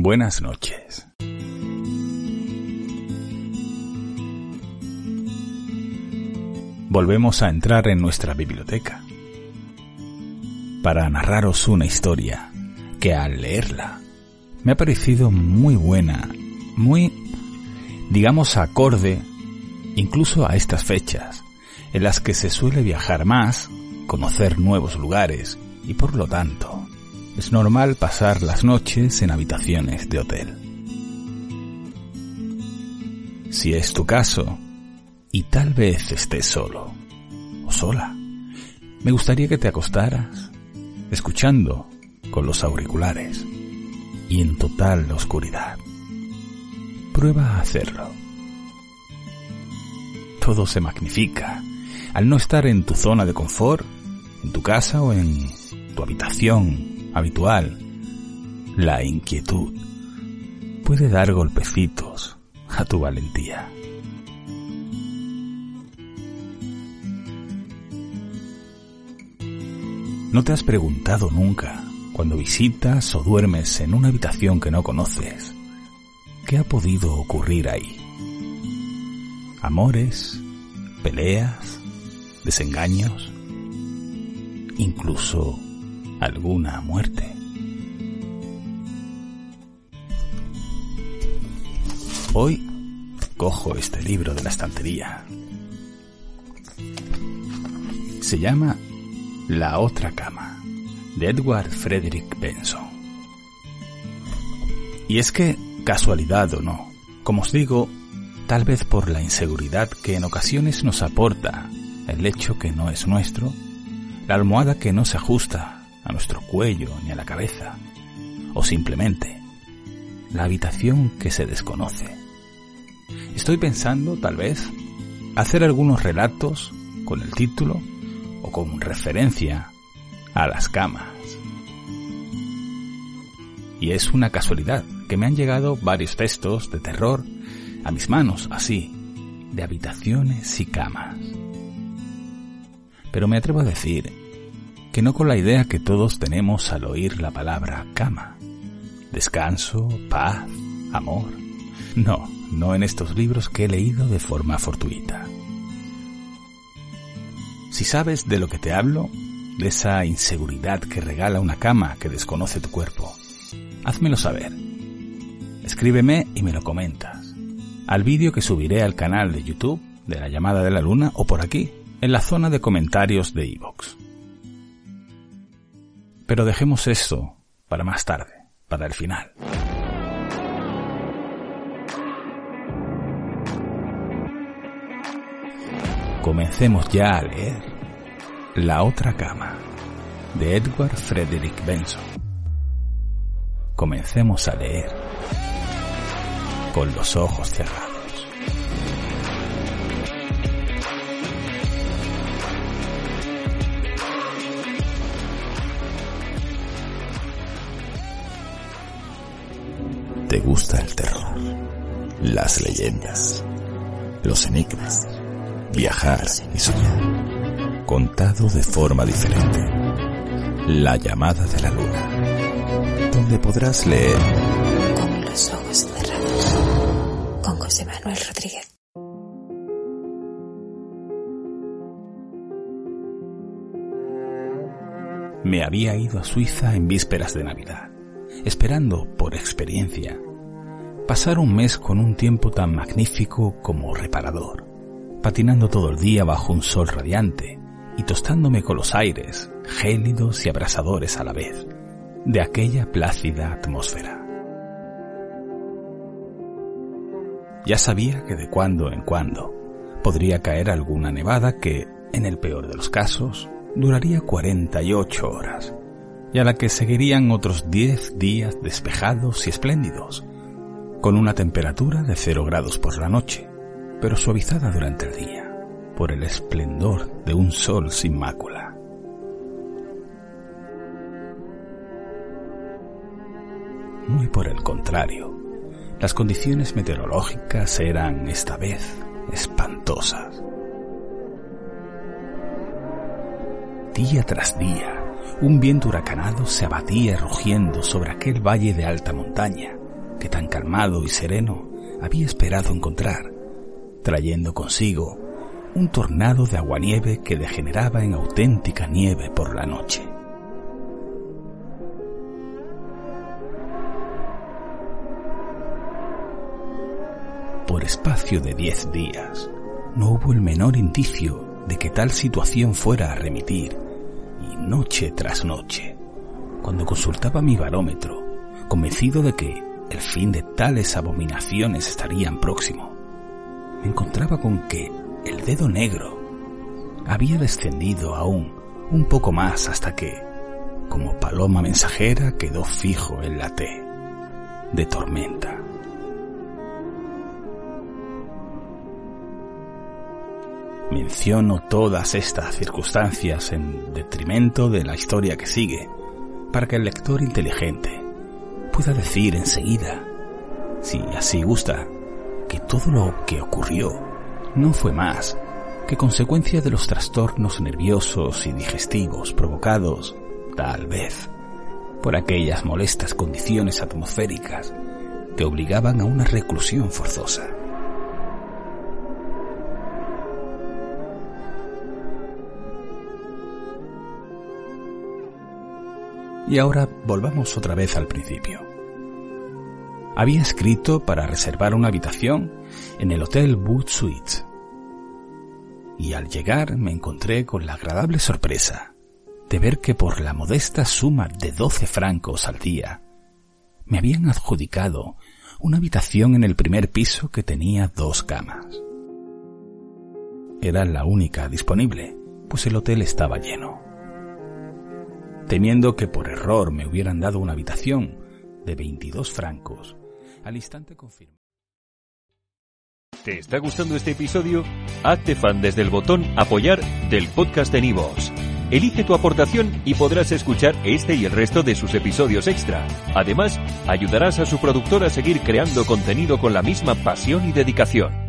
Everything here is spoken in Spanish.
Buenas noches. Volvemos a entrar en nuestra biblioteca para narraros una historia que al leerla me ha parecido muy buena, muy, digamos, acorde incluso a estas fechas, en las que se suele viajar más, conocer nuevos lugares y por lo tanto es normal pasar las noches en habitaciones de hotel. Si es tu caso, y tal vez estés solo o sola, me gustaría que te acostaras escuchando con los auriculares y en total oscuridad. Prueba a hacerlo. Todo se magnifica al no estar en tu zona de confort, en tu casa o en tu habitación habitual. La inquietud puede dar golpecitos a tu valentía. ¿No te has preguntado nunca, cuando visitas o duermes en una habitación que no conoces, qué ha podido ocurrir ahí? Amores, peleas, desengaños, incluso alguna muerte. Hoy cojo este libro de la estantería. Se llama La otra cama, de Edward Frederick Benson. Y es que, casualidad o no, como os digo, tal vez por la inseguridad que en ocasiones nos aporta el lecho que no es nuestro, la almohada que no se ajusta a nuestro cuello ni a la cabeza, o simplemente la habitación que se desconoce. Estoy pensando, tal vez, hacer algunos relatos con el título o con referencia a las camas. Y es una casualidad que me han llegado varios textos de terror a mis manos, así, de habitaciones y camas. Pero me atrevo a decir que no con la idea que todos tenemos al oír la palabra cama. Descanso, paz, amor. No, no en estos libros que he leído de forma fortuita. Si sabes de lo que te hablo, de esa inseguridad que regala una cama que desconoce tu cuerpo, házmelo saber. Escríbeme y me lo comentas. Al vídeo que subiré al canal de YouTube de la llamada de la luna o por aquí, en la zona de comentarios de iVoox. Pero dejemos eso para más tarde, para el final. Comencemos ya a leer La otra cama de Edward Frederick Benson. Comencemos a leer con los ojos cerrados. Gusta el terror? Las leyendas, los enigmas, viajar y soñar. Contado de forma diferente. La llamada de la luna. Donde podrás leer Con los ojos cerrados. Con José Manuel Rodríguez. Me había ido a Suiza en vísperas de Navidad, esperando, por experiencia, pasar un mes con un tiempo tan magnífico como reparador, patinando todo el día bajo un sol radiante y tostándome con los aires, gélidos y abrasadores a la vez, de aquella plácida atmósfera. Ya sabía que de cuando en cuando podría caer alguna nevada que, en el peor de los casos, duraría 48 horas, y a la que seguirían otros 10 días despejados y espléndidos, con una temperatura de 0 grados por la noche, pero suavizada durante el día por el esplendor de un sol sin mácula. Muy por el contrario, las condiciones meteorológicas eran esta vez espantosas. Día tras día, un viento huracanado se abatía rugiendo sobre aquel valle de alta montaña, que tan calmado y sereno había esperado encontrar, trayendo consigo un tornado de aguanieve que degeneraba en auténtica nieve por la noche. Por espacio de diez días, no hubo el menor indicio de que tal situación fuera a remitir, y noche tras noche, cuando consultaba mi barómetro, convencido de que el fin de tales abominaciones estarían próximo, me encontraba con que el dedo negro había descendido aún un poco más hasta que, como paloma mensajera, quedó fijo en la T de tormenta. Menciono todas estas circunstancias en detrimento de la historia que sigue, para que el lector inteligente pueda decir enseguida, si así gusta, que todo lo que ocurrió no fue más que consecuencia de los trastornos nerviosos y digestivos provocados, tal vez, por aquellas molestas condiciones atmosféricas que obligaban a una reclusión forzosa. Y ahora volvamos otra vez al principio. Había escrito para reservar una habitación en el Hotel Boot Suites. Y al llegar me encontré con la agradable sorpresa de ver que por la modesta suma de 12 francos al día, me habían adjudicado una habitación en el primer piso que tenía dos camas. Era la única disponible, pues el hotel estaba lleno temiendo que por error me hubieran dado una habitación de 22 francos. Al instante confirmé. ¿Te está gustando este episodio? Hazte fan desde el botón apoyar del podcast de Nivos. Elige tu aportación y podrás escuchar este y el resto de sus episodios extra. Además, ayudarás a su productor a seguir creando contenido con la misma pasión y dedicación.